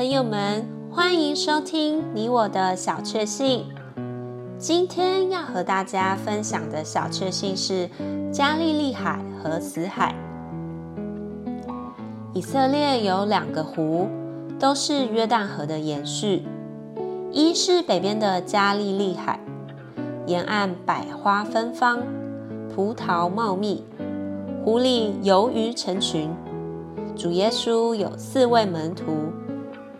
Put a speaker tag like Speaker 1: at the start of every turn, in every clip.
Speaker 1: 朋友们，欢迎收听你我的小确幸。今天要和大家分享的小确幸是加利利海和死海。以色列有两个湖，都是约旦河的延续。一是北边的加利利海，沿岸百花芬芳，葡萄茂密，湖里游鱼成群。主耶稣有四位门徒，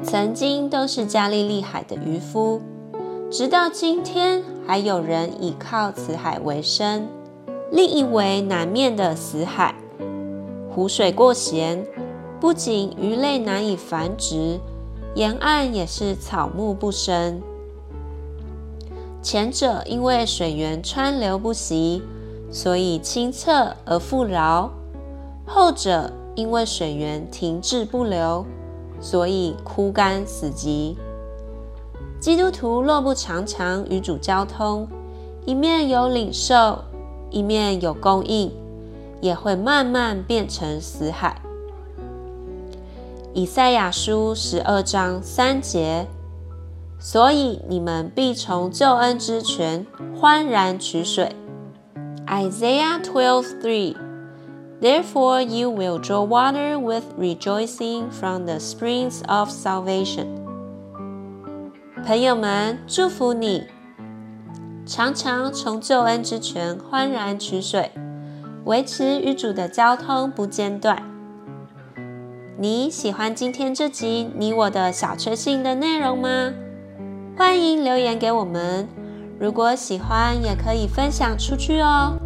Speaker 1: 曾经都是加利利海的渔夫，直到今天还有人倚靠此海为生。另一为南面的死海，湖水过咸，不仅鱼类难以繁殖。沿岸也是草木不生，前者因为水源川流不息，所以清澈而富饶；后者因为水源停滞不流，所以枯干死寂。基督徒若不常常与主交通，一面有领受，一面有供应，也会慢慢变成死海。以赛亚书十二章三节，所以你们必从救恩之泉欢然取水。Isaiah twelve three, therefore you will draw water with rejoicing from the springs of salvation。朋友们，祝福你，常常从救恩之泉欢然取水，维持与主的交通不间断。你喜欢今天这集你我的小确幸的内容吗？欢迎留言给我们。如果喜欢，也可以分享出去哦。